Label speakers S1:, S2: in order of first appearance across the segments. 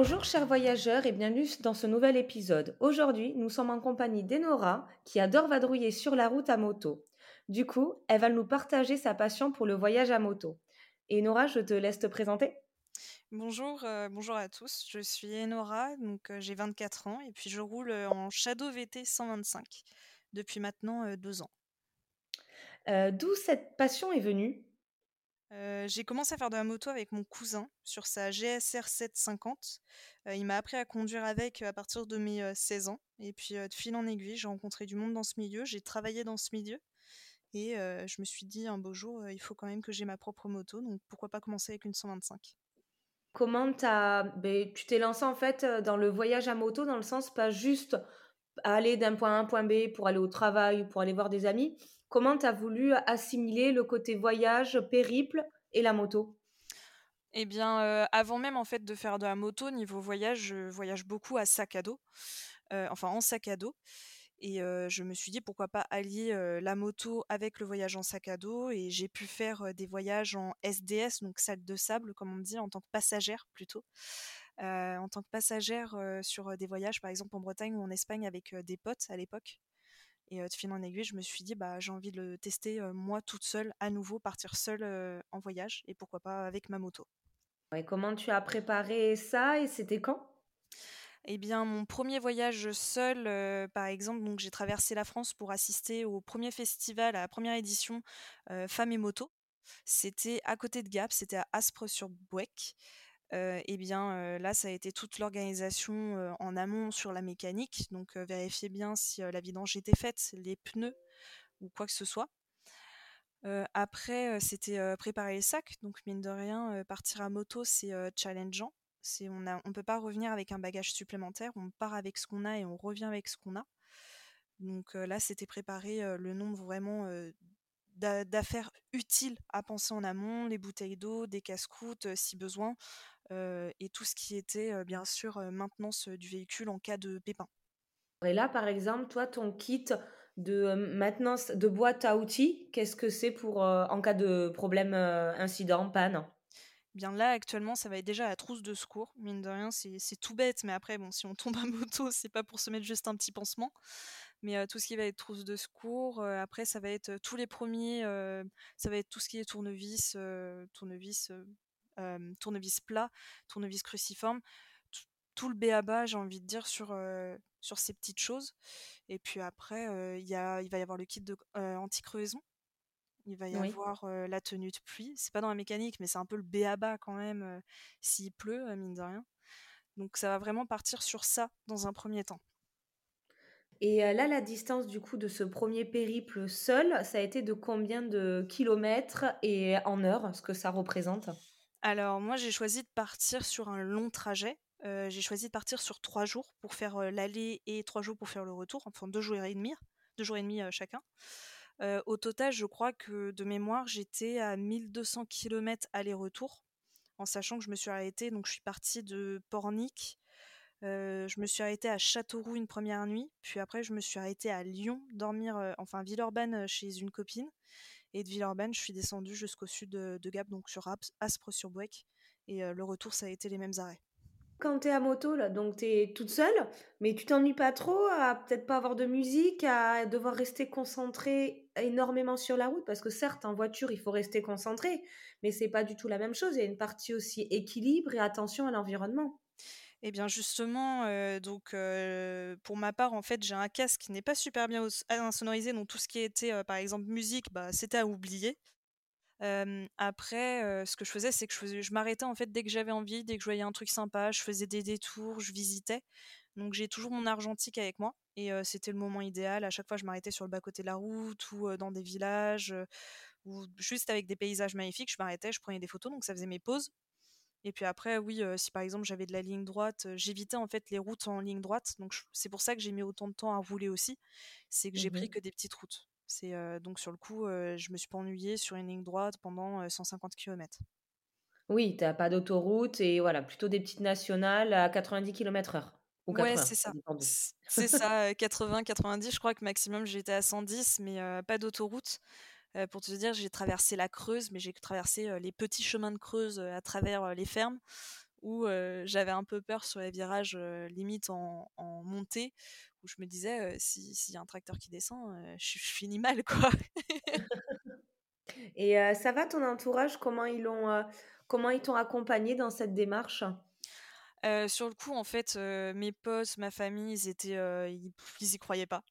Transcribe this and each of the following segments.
S1: Bonjour chers voyageurs et bienvenue dans ce nouvel épisode. Aujourd'hui, nous sommes en compagnie d'Enora qui adore vadrouiller sur la route à moto. Du coup, elle va nous partager sa passion pour le voyage à moto. Enora, je te laisse te présenter.
S2: Bonjour, euh, bonjour à tous. Je suis Enora, donc euh, j'ai 24 ans et puis je roule euh, en Shadow VT 125 depuis maintenant deux ans.
S1: D'où cette passion est venue?
S2: J'ai commencé à faire de la moto avec mon cousin sur sa GSR 750. il m'a appris à conduire avec à partir de mes 16 ans. Et puis de fil en aiguille, j'ai rencontré du monde dans ce milieu, j'ai travaillé dans ce milieu. Et je me suis dit un beau jour, il faut quand même que j'ai ma propre moto, donc pourquoi pas commencer avec une 125.
S1: Comment as, ben, tu t'es lancé en fait dans le voyage à moto, dans le sens pas juste aller d'un point A à un point B pour aller au travail ou pour aller voir des amis, Comment tu as voulu assimiler le côté voyage, périple et la moto?
S2: Eh bien, euh, avant même en fait de faire de la moto, niveau voyage, je voyage beaucoup à sac à dos, euh, enfin en sac à dos. Et euh, je me suis dit pourquoi pas allier la moto avec le voyage en sac à dos. Et j'ai pu faire des voyages en SDS, donc sac de sable, comme on dit, en tant que passagère plutôt. en tant que passagère sur des voyages, par exemple en Bretagne ou en Espagne avec des potes à l'époque. Et de fil en aiguille, je me suis dit, bah, j'ai envie de le tester moi toute seule, à nouveau, partir seule en voyage et pourquoi pas avec ma moto.
S1: Et comment tu as préparé ça et c'était quand?
S2: Eh bien, mon premier voyage seul, par exemple, donc j'ai traversé la France pour assister au premier festival, à la première édition Femmes et Moto. C'était à côté de Gap, c'était à Aspres-sur-Bouec et bien là, ça a été toute l'organisation en amont sur la mécanique. Donc vérifiez bien si la vidange était faite, les pneus ou quoi que ce soit. après, c'était préparer les sacs. Donc mine de rien, partir à moto, c'est challengeant. C'est, on ne on peut pas revenir avec un bagage supplémentaire. On part avec ce qu'on a et on revient avec ce qu'on a. Donc là, c'était préparer le nombre vraiment d'affaires utiles à penser en amont, les bouteilles d'eau, des casse-croûtes si besoin, et tout ce qui était bien sûr maintenance du véhicule en cas de pépin.
S1: Et là, par exemple, toi, ton kit de maintenance de boîte à outils, qu'est-ce que c'est pour en cas de problème, incident, panne?
S2: Bien là, actuellement, ça va être déjà la trousse de secours. Mine de rien, c'est tout bête, mais après, bon, si on tombe à moto, c'est pas pour se mettre juste un petit pansement. Mais tout ce qui va être trousse de secours, après, ça va être tous les premiers, ça va être tout ce qui est tournevis, tournevis tournevis plat, tournevis cruciforme, tout le béaba, j'ai envie de dire, sur, sur ces petites choses. Et puis après, il y a, il va y avoir le kit de anti-crevaison. Il va y avoir la tenue de pluie. C'est pas dans la mécanique, mais c'est un peu le béaba quand même s'il pleut, mine de rien. Donc ça va vraiment partir sur ça dans un premier temps.
S1: Et là, la distance du coup de ce premier périple seul, ça a été de combien de kilomètres et en heures, ce que ça représente?
S2: Alors moi j'ai choisi de partir sur un long trajet. j'ai choisi de partir sur trois jours pour faire l'aller et trois jours pour faire le retour, enfin deux jours et demi, deux jours et demi chacun. au total, je crois que de mémoire, j'étais à 1200 km aller-retour, en sachant que je me suis arrêtée, donc je suis partie de Pornic, je me suis arrêtée à Châteauroux une première nuit, puis après je me suis arrêtée à Lyon, dormir, enfin Villeurbanne chez une copine, et de Villeurbanne, je suis descendue jusqu'au sud de, Gap, donc sur Aspres-sur-Bouec. Et euh, le retour, ça a été les mêmes arrêts.
S1: Quand tu es à moto, là, donc tu es toute seule, mais tu t'ennuies pas trop à peut-être pas avoir de musique, à devoir rester concentré énormément sur la route? Parce que certes, en voiture, il faut rester concentré, mais c'est pas du tout la même chose. Il y a une partie aussi équilibre et attention à l'environnement.
S2: Eh bien justement, donc pour ma part, en fait, j'ai un casque qui n'est pas super bien insonorisé, donc tout ce qui était, par exemple, musique, bah, c'était à oublier. après, ce que je faisais, c'est que je, je m'arrêtais en fait dès que j'avais envie, dès que je voyais un truc sympa, je faisais des détours, je visitais. Donc j'ai toujours mon argentique avec moi et c'était le moment idéal. À chaque fois, je m'arrêtais sur le bas-côté de la route ou dans des villages ou juste avec des paysages magnifiques. Je m'arrêtais, je prenais des photos, donc ça faisait mes pauses. Et puis après, oui, si par exemple j'avais de la ligne droite, j'évitais en fait les routes en ligne droite, donc c'est pour ça que j'ai mis autant de temps à rouler aussi. C'est que j'ai
S1: Mmh
S2: pris
S1: mh.
S2: que des petites routes. C'est, donc sur le coup, heu, je me suis pas ennuyée sur une ligne droite pendant, heu, 150 kilomètres.
S1: Oui, tu as pas d'autoroute et voilà, plutôt des petites nationales à 90 km/h ou
S2: Ouais, c'est
S1: 80, ça
S2: ça.
S1: dépend d'où.
S2: C c'est ça, heu, 80-90, je crois que maximum j'étais à 110, mais pas d'autoroute. Pour te dire, j'ai traversé la Creuse, mais j'ai traversé, les petits chemins de Creuse, à travers, les fermes où, j'avais un peu peur sur les virages, limite en en montée, où je me disais, heu: «Si s'il y a un tracteur qui descend, je je finis mal, quoi».
S1: Et ça va ton entourage? Comment ils l'ont, comment ils t'ont accompagné dans cette démarche?
S2: Sur le coup, en fait, mes potes, ma famille, ils étaient, ils ils y croyaient pas.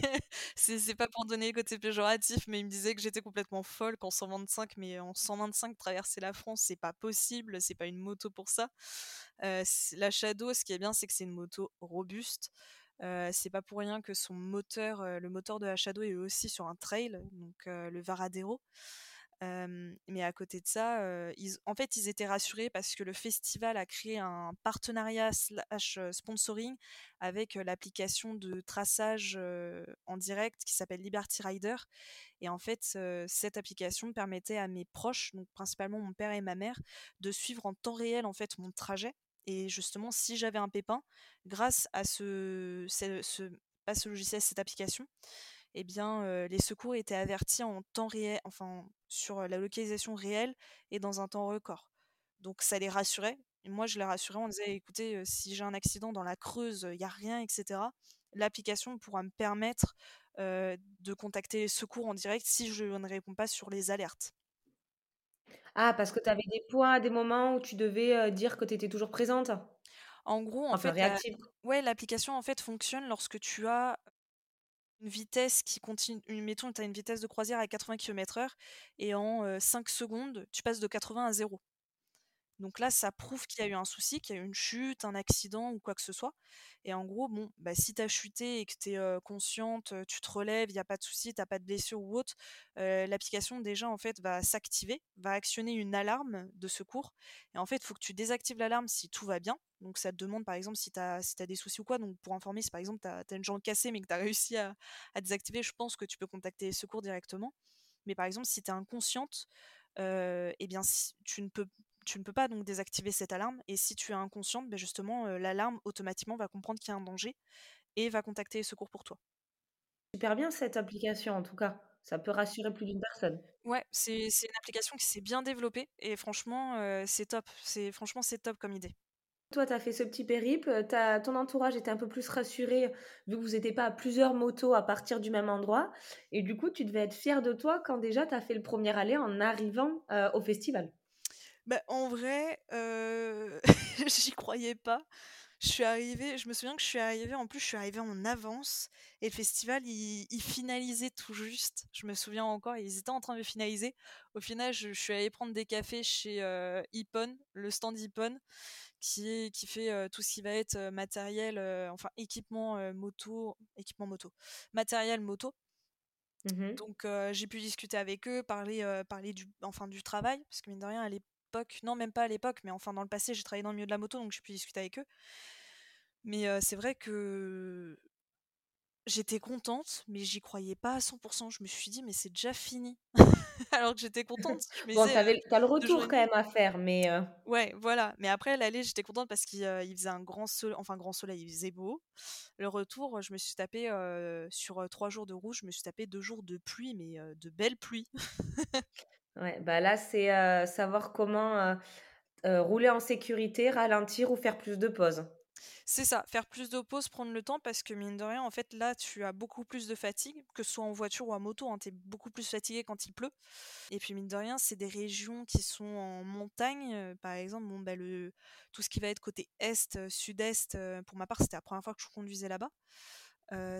S2: C'est pas pour donner le côté péjoratif, mais ils me disaient que j'étais complètement folle qu'en 125, mais en 125 traverser la France, c'est pas possible, c'est pas une moto pour ça. La Shadow, ce qui est bien, c'est que c'est une moto robuste. C'est pas pour rien que son moteur, le moteur de la Shadow est aussi sur un trail, donc le Varadero. Mais à côté de ça, ils en fait, ils étaient rassurés parce que le festival a créé un partenariat slash, sponsoring avec, l'application de traçage, en direct qui s'appelle Liberty Rider. Et en fait, cette application permettait à mes proches, donc principalement mon père et ma mère, de suivre en temps réel, en fait, mon trajet. Et justement, si j'avais un pépin, grâce à ce ce ce pas ce logiciel, cette application, et bien, les secours étaient avertis en temps réel, enfin, sur, la localisation réelle et dans un temps record. Donc ça les rassurait et moi je les rassurais, on disait: «Écoutez, si j'ai un accident dans la Creuse, il y a rien et cetera, l'application pourra me permettre, de contacter les secours en direct si je ne réponds pas sur les alertes».
S1: Ah, parce que tu avais des points, des moments où tu devais, dire que tu étais toujours présente?
S2: En gros, en
S1: Enfin
S2: fait, la ouais, l'application, en fait, fonctionne lorsque tu as une vitesse qui continue mettons, tu une vitesse de croisière à 80 kilomètres-heure et en, heu, 5 secondes, tu passes de 80 à 0. Donc là, ça prouve qu'il y a eu un souci, qu'il y a eu une chute, un accident ou quoi que ce soit. Et en gros, bon, bah, si tu as chuté et que tu es consciente, tu te relèves, il y a pas de souci, tu as pas de blessure ou autre, l'application déjà en fait va s'activer, va actionner une alarme de secours et en fait, il faut que tu désactives l'alarme si tout va bien. Donc ça te demande par exemple si tu as si des soucis ou quoi. Donc pour informer, si par exemple tu as une jambe cassée mais que tu as réussi à désactiver, je pense que tu peux contacter les secours directement. Mais par exemple, si tu es inconsciente, et bien si tu ne peux tu ne peux pas donc désactiver cette alarme et si tu es inconsciente, beh, justement, heu, l'alarme automatiquement va comprendre qu'il y a un danger et va contacter les secours pour toi.
S1: Super bien cette application en tout cas, ça peut rassurer plus d'une personne.
S2: Ouais, c'est une application qui s'est bien développée et franchement, heu, c'est top. C'est franchement, c'est top comme idée.
S1: Toi, tu as fait ce petit périple, tu ton entourage était un peu plus rassuré, vu que vous étiez pas à plusieurs motos à partir du même endroit et du coup, tu devais être fière de toi quand déjà tu as fait le premier aller en arrivant, au festival?
S2: Bah, en vrai, j'y croyais pas. Je suis arrivée je me souviens que je suis arrivée en plus, je suis arrivée en avance et le festival, il il finalisait tout juste. Je me souviens encore, ils étaient en train de finaliser. Au final, je je suis allée prendre des cafés chez, heu, Ippon, le stand Ippon, qui est qui fait, tout ce qui va être, matériel, enfin équipement, moto équipement moto, matériel moto.
S1: Mmh mh.
S2: Donc j'ai pu discuter avec eux, parler, parler du enfin du travail, parce que mine de rien à l'époque non même pas à l'époque, mais enfin dans le passé, j'ai travaillé dans le milieu de la moto, donc j'ai pu discuter avec eux. Mais c'est vrai que j'étais contente, mais j'y croyais pas à 100 Je me suis dit: «Mais c'est déjà fini». Alors que j'étais contente. Je
S1: Bon, tu
S2: disais, heu,
S1: avais tu as le
S2: 2 jours
S1: retour
S2: et
S1: quand même à faire, mais
S2: Ouais, voilà. Mais après l'aller, j'étais contente parce qu'il, faisait un grand sol enfin grand soleil, il faisait beau. Le retour, je me suis tapée, heu, sur, 3 jours de route, je me suis tapée 2 jours de pluie, mais de belle pluie.
S1: ouais, bah, là, c'est, savoir comment, rouler en sécurité, ralentir ou faire plus de pauses.
S2: C'est ça, faire plus de pauses, prendre le temps parce que mine de rien, en fait, là, tu as beaucoup plus de fatigue, que ce soit en voiture ou en moto, hein, tu es beaucoup plus fatigué quand il pleut. Et puis mine de rien, c'est des régions qui sont en montagne. par exemple, bon, bah, le, tout ce qui va être côté est, sud-est, pour ma part, c'était la première fois que je conduisais là-bas.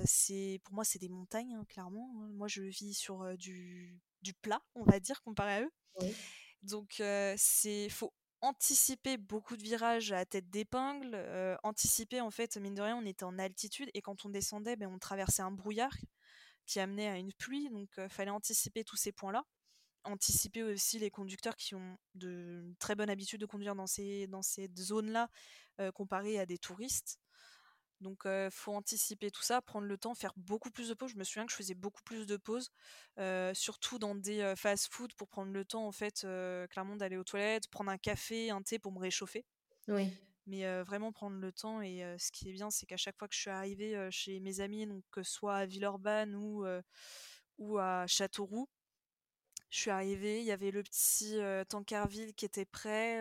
S2: C'est, pour moi, c'est des montagnes, hein, clairement. hein. Moi, je vis sur du, du plat, on va dire, comparé à eux.
S1: Oui.
S2: Donc c'est faut anticiper beaucoup de virages à tête d'épingle, anticiper en fait, mine de rien, on était en altitude et quand on descendait, beh, on traversait un brouillard qui amenait à une pluie, donc heu, fallait anticiper tous ces points-là anticiper aussi les conducteurs qui ont de très bonnes habitudes de conduire dans ces dans cette zone-là, heu, comparé à des touristes. Donc heu, faut anticiper tout ça, prendre le temps, faire beaucoup plus de pauses. Je me souviens que je faisais beaucoup plus de pauses, surtout dans des, fast-food pour prendre le temps en fait, clairement d'aller aux toilettes, prendre un café, un thé pour me réchauffer.
S1: Oui.
S2: Mais vraiment prendre le temps et ce qui est bien, c'est qu'à chaque fois que je suis arrivée, chez mes amis, donc que ce soit à Villeurbanne ou à Châteauroux, je suis arrivée, il y avait le petit, heu, Tancarville qui était prêt,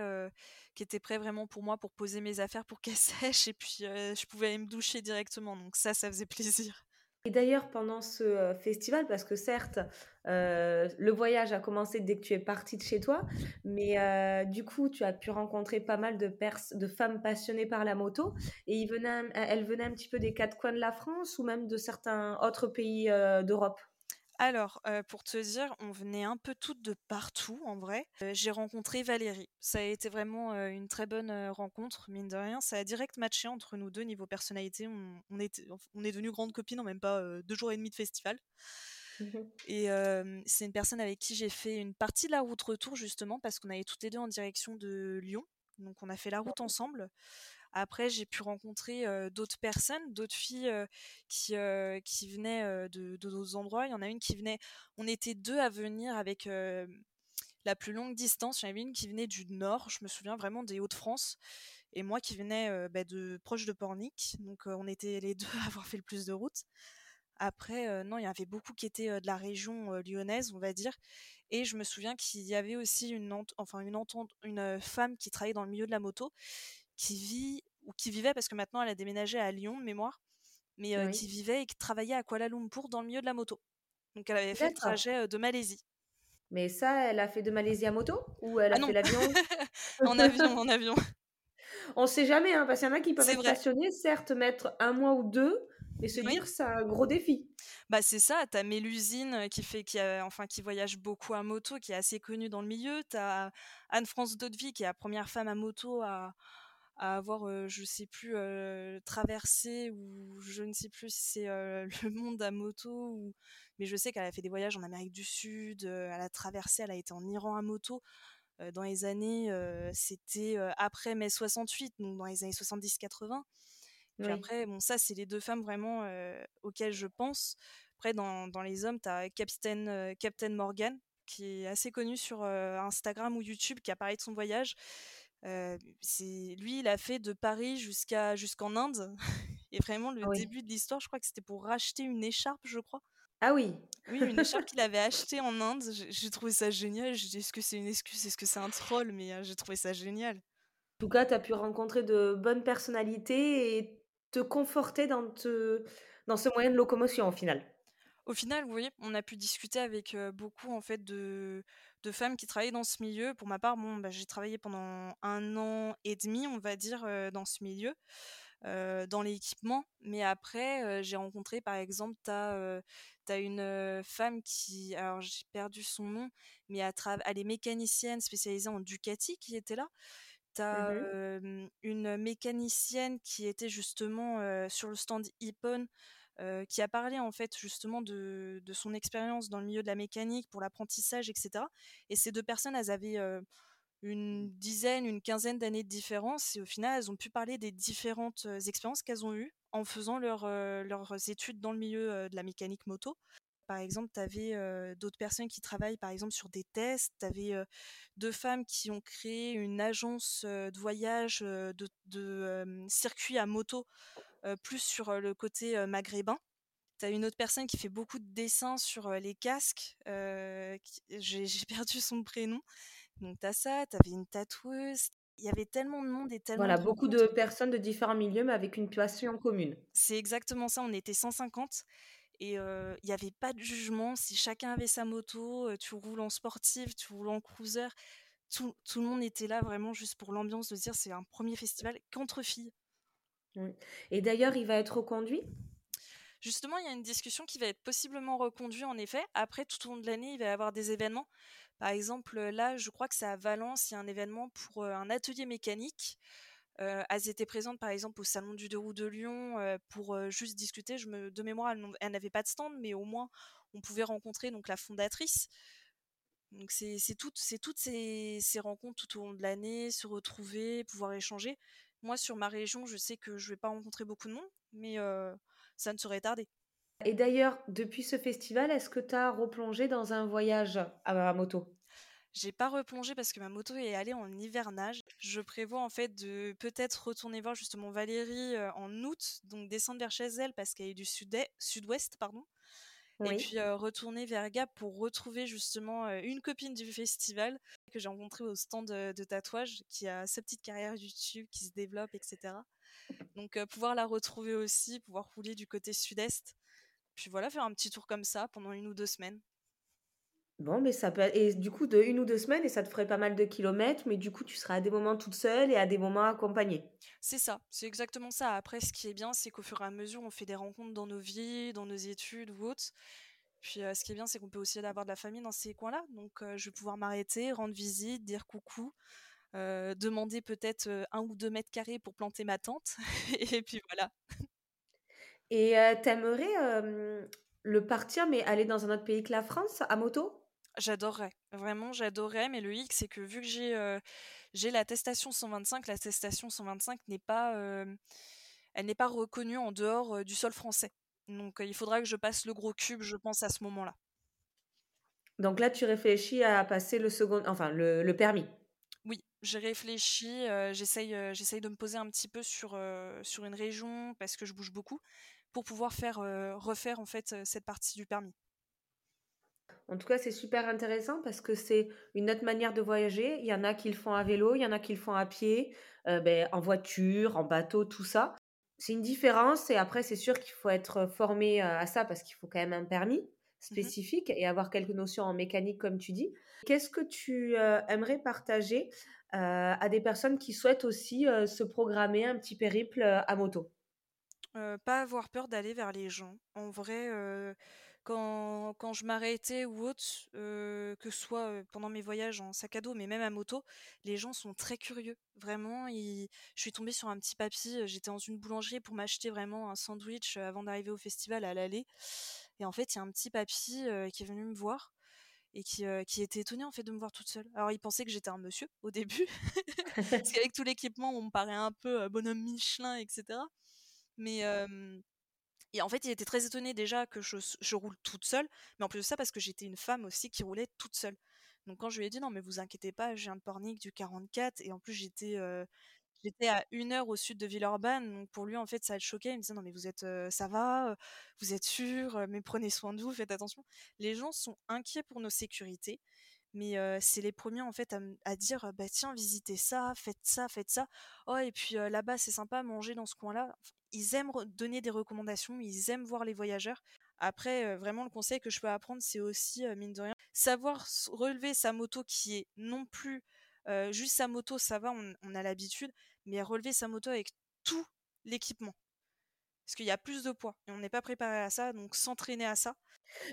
S2: qui était prêt vraiment pour moi pour poser mes affaires pour qu'elles sèchent et puis, je pouvais aller me doucher directement donc ça, ça faisait plaisir.
S1: Et d'ailleurs pendant ce, festival, parce que certes, le voyage a commencé dès que tu es partie de chez toi, mais du coup, tu as pu rencontrer pas mal de de femmes passionnées par la moto et ils venaient elles venaient un petit peu des 4 coins de la France ou même de certains autres pays, d'Europe?
S2: Alors, pour te dire, on venait un peu toutes de partout en vrai. J'ai rencontré Valérie. Ça a été vraiment, une très bonne, rencontre, mine de rien. Ça a direct matché entre nous 2 niveau personnalité. On on était on est devenues grandes copines en même pas, heu, 2 jours et demi de festival.
S1: Mmh mh.
S2: Et c'est une personne avec qui j'ai fait une partie de la route retour justement parce qu'on allait toutes les 2 en direction de Lyon. Donc on a fait la route ensemble. Après j'ai pu rencontrer, d'autres personnes, d'autres filles, qui, qui venaient, de d'autres endroits. Il y en a une qui venait on était 2 à venir avec, la plus longue distance. Il y en avait une qui venait du nord, je me souviens vraiment des Hauts-de-France et moi qui venais, bah, de proche de Pornic. Donc on était les 2 à avoir fait le plus de route. Après, non, il y avait beaucoup qui étaient, de la région, lyonnaise, on va dire et je me souviens qu'il y avait aussi une enfin une femme qui travaillait dans le milieu de la moto, qui vit ou qui vivait parce que maintenant elle a déménagé à Lyon de mémoire, mais
S1: Oui.
S2: qui vivait et qui travaillait à Kuala Lumpur dans le milieu de la moto. Donc elle avait fait le trajet, de Malaisie.
S1: Mais ça, elle a fait de Malaisie à moto? Ou elle
S2: Ah
S1: a fait l'avion?
S2: En avion, en avion.
S1: On sait jamais, hein, parce qu'il y en a qui peuvent être
S2: vrai.
S1: passionnés, certes mettre 1 mois ou 2, mais se
S2: Oui.
S1: dire: «C'est un gros défi».
S2: Bah, c'est ça, tu as Mélusine, qui fait qui a enfin qui voyage beaucoup à moto, qui est assez connue dans le milieu. Tu as Anne-France Dautvie qui est la 1re femme à moto à à avoir, heu, je sais plus, traversé ou je ne sais plus si c'est, le monde à moto ou mais je sais qu'elle a fait des voyages en Amérique du Sud, elle a traversé, elle a été en Iran à moto, dans les années, c'était, après mai 68, donc dans les années 70-80. Puis
S1: Oui.
S2: après, bon ça, c'est les 2 femmes vraiment, auxquelles je pense. Après dans dans les hommes, tu as Captain, Captain Morgan qui est assez connu sur, Instagram ou YouTube, qui a parlé de son voyage. C'est lui, il a fait de Paris jusqu'à jusqu'en Inde et vraiment le
S1: Ah oui.
S2: début de l'histoire, je crois que c'était pour racheter une écharpe, je crois.
S1: Ah oui!
S2: Oui, une écharpe qu'il avait achetée en Inde. J'ai trouvé ça génial. J'ai dit: «Est-ce que c'est une excuse? Est-ce que c'est un troll?» mais heu, j'ai trouvé ça génial.
S1: En tout cas, tu as pu rencontrer de bonnes personnalités et te conforter dans te dans ce moyen de locomotion, au final.
S2: Au final, oui, on a pu discuter avec, beaucoup en fait de de femmes qui travaillaient dans ce milieu. Pour ma part, bon, bah, j'ai travaillé pendant 1 an et demi, on va dire, dans ce milieu, dans l'équipement. Mais après, j'ai rencontré par exemple, tu as, une, femme qui alors j'ai perdu son nom, mais elle trav elle est mécanicienne spécialisée en Ducati qui était là. Tu
S1: Mmh
S2: as, une mécanicienne qui était justement, sur le stand Hippon, heu, qui a parlé en fait justement de son expérience dans le milieu de la mécanique pour l'apprentissage et cetera. Et ces 2 personnes, elles avaient, heu, une dizaine, une quinzaine d'années de différence et au final, elles ont pu parler des différentes, heu, expériences qu'elles ont eues en faisant leurs, études dans le milieu, de la mécanique moto. Par exemple, tu avais, d'autres personnes qui travaillent par exemple sur des tests. Tu avais, heu, 2 femmes qui ont créé une agence, de voyage, de de, hem, circuits à moto, plus sur, le côté, maghrébin. Tu as une autre personne qui fait beaucoup de dessins sur, les casques, qui j'ai perdu son prénom. Donc tu as ça, tu avais une tatoueuse. Il y avait tellement de monde et tellement
S1: Voilà,
S2: de
S1: beaucoup de personnes de différents milieux, mais avec une passion commune.
S2: C'est exactement ça, on était 150 et il y avait pas de jugement. Si chacun avait sa moto, tu roules en sportive, tu roules en cruiser, tout tout le monde était là vraiment juste pour l'ambiance de se dire: «C'est un 1er festival qu'entre filles».
S1: Mmh et d'ailleurs, il va être reconduit?
S2: Justement, il y a une discussion qui va être possiblement reconduit en effet. Après, tout au long de l'année, il va y avoir des événements. Par exemple, heu, là, je crois que c'est à Valence, il y a un événement pour, heu, un atelier mécanique. Heu, elles étaient présentes, par exemple, au salon du 2 roues de Lyon, heu, pour, juste discuter. De mémoire, elles n'avaient pas de stand, mais au moins, on pouvait rencontrer donc la fondatrice. Donc c'est toutes ces rencontres tout au long de l'année, se retrouver, pouvoir échanger. Moi, sur ma région, je sais que je vais pas rencontrer beaucoup de monde, mais ça ne saurait tarder.
S1: Et d'ailleurs, depuis ce festival, est-ce que tu as replongé dans un voyage à moto?
S2: J'ai pas replongé parce que ma moto est allée en hivernage. Je prévois en fait de peut-être retourner voir justement Valérie, en août, donc descendre vers chez elle parce qu'elle est du sud-ouest, pardon et puis, retourner vers Gap pour retrouver justement, une copine du festival que j'ai rencontrée au stand, heu, de tatouage qui a sa petite carrière YouTube qui se développe et cetera. Donc pouvoir la retrouver aussi, pouvoir rouler du côté sud-est, puis voilà, faire un petit tour comme ça pendant une ou 2 semaines.
S1: Bon, mais ça peut et du coup de 1 ou 2 semaines et ça te ferait pas mal de kilomètres, mais du coup, tu seras à des moments toute seule et à des moments accompagnée?
S2: C'est ça, c'est exactement ça. Après ce qui est bien, c'est qu'au fur et à mesure, on fait des rencontres dans nos vies, dans nos études ou autres. Puis, heu, ce qui est bien, c'est qu'on peut aussi avoir de la famille dans ces coins-là, donc heu, je vais pouvoir m'arrêter, rendre visite, dire coucou, heu, demander peut-être, 1 ou 2 mètres carrés pour planter ma tente et puis voilà.
S1: Et heu, tu aimerais, hem, le partir, mais aller dans un autre pays que la France à moto?
S2: J'adorerais, vraiment j'adorerais, mais le hic, c'est que vu que j'ai, heu, j'ai l'attestation 125, l'attestation 125 n'est pas, hem, elle n'est pas reconnue en dehors, heu, du sol français. Donc heu, il faudra que je passe le gros cube, je pense, à ce moment-là.
S1: Donc là, tu réfléchis à passer le second enfin le le permis?
S2: Oui, j'ai réfléchi, j'essaye, j'essaye de me poser un petit peu sur, sur une région parce que je bouge beaucoup, pour pouvoir faire, refaire en fait, cette partie du permis.
S1: En tout cas, c'est super intéressant parce que c'est une autre manière de voyager. Il y en a qui le font à vélo, il y en a qui le font à pied, heu, beh, en voiture, en bateau, tout ça. C'est une différence et après c'est sûr qu'il faut être, formé, heu, à ça parce qu'il faut quand même un permis
S2: Mmh mh.
S1: spécifique et avoir quelques notions en mécanique comme tu dis. Qu'est-ce que tu, aimerais partager, à des personnes qui souhaitent aussi, se programmer un petit périple, à moto?
S2: Pas avoir peur d'aller vers les gens. En vrai, quand quand je m'arrêtais ou autre, que ce soit, pendant mes voyages en sac à dos, mais même à moto, les gens sont très curieux. Vraiment, ils je suis tombée sur un petit papy, j'étais dans une boulangerie pour m'acheter vraiment un sandwich, avant d'arriver au festival à l'aller et en fait, il y a un petit papy, qui est venu me voir et qui, était étonné, en fait, de me voir toute seule. Alors il pensait que j'étais un monsieur, au début, parce qu'avec tout l'équipement, on me paraît un peu, bonhomme Michelin et cetera. Mais et en fait, il était très étonné déjà que je roule toute seule, mais en plus de ça, parce que j'étais une femme aussi qui roulait toute seule. Donc quand je lui ai dit: «Non mais vous inquiétez pas, viens de Pornic du 44» et en plus j'étais, j'étais à 1 heure au sud de Villeurbanne, donc pour lui, en fait, ça le choquait. Il me disait: «Non mais vous êtes, ça va, vous êtes? Heu, mais prenez soin de vous, faites attention». Les gens sont inquiets pour nos sécurités, mais c'est les premiers en fait à dire, «Bah tiens, visitez ça, faites ça, faites ça. Oh et puis, là-bas, c'est sympa, manger dans ce coin-là». Ils aiment donner des recommandations, ils aiment voir les voyageurs. Après, heu, vraiment le conseil que je peux apprendre, c'est aussi, heu, mine de rien, savoir relever sa moto qui est non plus, heu, juste sa moto, ça va, on on a l'habitude, mais relever sa moto avec tout l'équipement. Parce qu'il y a plus de poids et on n'est pas préparé à ça, donc s'entraîner à ça.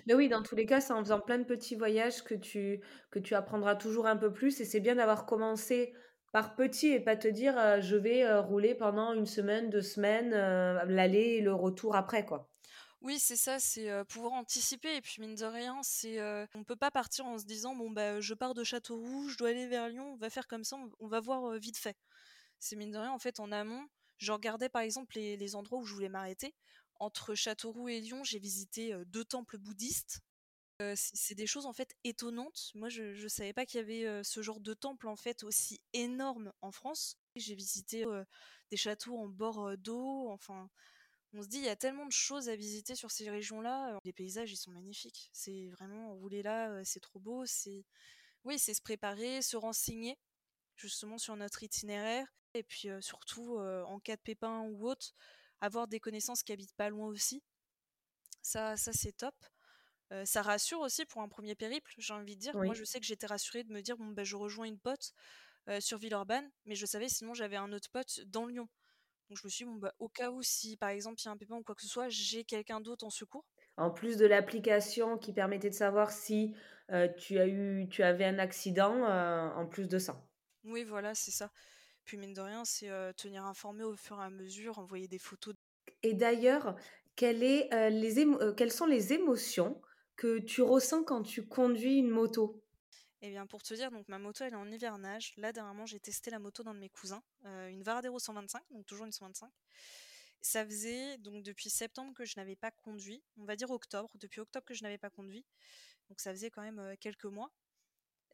S1: Mais oui, dans tous les cas, c'est en faisant plein de petits voyages que tu que tu apprendras toujours un peu plus et c'est bien d'avoir commencé par petit et pas te dire, «Je vais, rouler pendant une semaine, 2 semaines, l'aller et le retour après», quoi.
S2: Oui, c'est ça, c'est, pouvoir anticiper et puis mine de rien, c'est, on peut pas partir en se disant: «Bon, bah, je pars de Châteauroux, je dois aller vers Lyon, on va faire comme ça, on va voir, vite fait». C'est mine de rien, en fait, en amont, je regardais par exemple les les endroits où je voulais m'arrêter. Entre Châteauroux et Lyon, j'ai visité, heu, 2 temples bouddhistes. C'est des choses, en fait, étonnantes. Moi, je je savais pas qu'il y avait, ce genre de temple, en fait, aussi énorme en France. J'ai visité, des châteaux en bord, d'eau, enfin, on se dit: «Il y a tellement de choses à visiter sur ces régions-là», les paysages, ils sont magnifiques. C'est vraiment rouler là, c'est trop beau, c'est oui, c'est se préparer, se renseigner, justement sur notre itinéraire et puis, surtout, en cas de pépin ou autre, avoir des connaissances qui habitent pas loin aussi. Ça ça, c'est top. Ça rassure aussi pour un premier périple, j'ai envie de dire. Moi, je sais que j'étais rassurée de me dire: «Bon, bah, je rejoins une pote, heu, sur Villeurbanne», mais je savais sinon j'avais un autre pote dans Lyon. Donc je me suis dit: «Bon, bah, au cas où si, par exemple, il y a un pépin ou quoi que ce soit, j'ai quelqu'un d'autre en secours».
S1: En plus de l'application qui permettait de savoir si, tu as eu tu avais un accident, en plus de ça.
S2: Oui, voilà, c'est ça. Puis mine de rien, c'est, tenir informé au fur et à mesure, envoyer des photos
S1: Et d'ailleurs, quelle est, heu, les émo heu, quelles sont les émotions que tu ressens quand tu conduis une moto?
S2: Eh bien, pour te dire, donc ma moto, elle est en hivernage. Là, dernièrement, j'ai testé la moto d'un de mes cousins, euh, une Varadero 125, donc toujours une 125. Ça faisait donc depuis septembre que je n'avais pas conduit, on va dire octobre, depuis octobre que je n'avais pas conduit. Donc ça faisait quand même euh, quelques mois.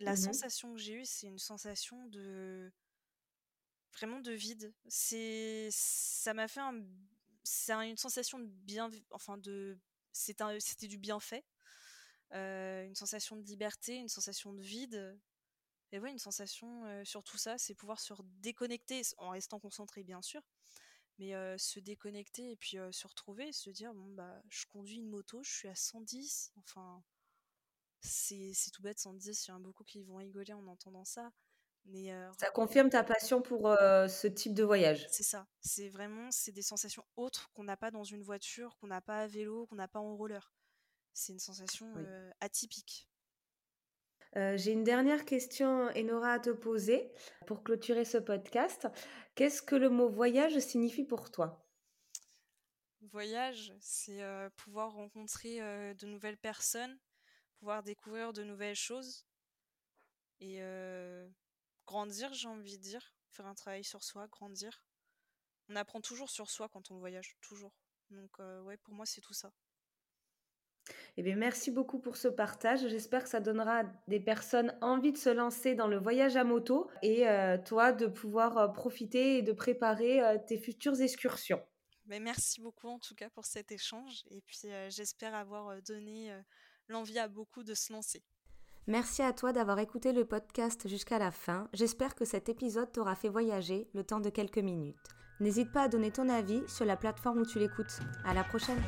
S2: La
S1: Mmh
S2: sensation que j'ai eue, c'est une sensation de vraiment de vide. C'est ça m'a fait un c'est une sensation de bien enfin de c'était du bienfait. Euh, une sensation de liberté, une sensation de vide. Et ouais, une sensation euh, sur tout ça, c'est pouvoir se déconnecter en restant concentré bien sûr, mais euh, se déconnecter et puis se retrouver, se dire bon bah je conduis une moto, je suis à 110, enfin c'est tout bête 110, il y en a beaucoup qui vont rigoler en entendant ça, mais
S1: ça confirme ta passion pour ce type de voyage.
S2: C'est ça, c'est vraiment c'est des sensations autres qu'on n'a pas dans une voiture, qu'on n'a pas à vélo, qu'on n'a pas en roller. C'est une sensation atypique.
S1: J'ai une dernière question, Enora, à te poser pour clôturer ce podcast. Qu'est-ce que le mot voyage signifie pour toi?
S2: Voyage, c'est pouvoir rencontrer de nouvelles personnes, pouvoir découvrir de nouvelles choses et grandir, j'ai envie de dire, faire un travail sur soi, grandir. On apprend toujours sur soi quand on voyage, toujours. Donc ouais, pour moi, c'est tout ça.
S1: Eh bien, merci beaucoup pour ce partage. J'espère que ça donnera à des personnes envie de se lancer dans le voyage à moto et euh, toi de pouvoir euh, profiter et de préparer euh, tes futures excursions.
S2: Mais merci beaucoup en tout cas pour cet échange et puis j'espère avoir donné l'envie à beaucoup de se lancer.
S1: Merci à toi d'avoir écouté le podcast jusqu'à la fin. J'espère que cet épisode t'aura fait voyager le temps de quelques minutes. N'hésite pas à donner ton avis sur la plateforme où tu l'écoutes. À la prochaine!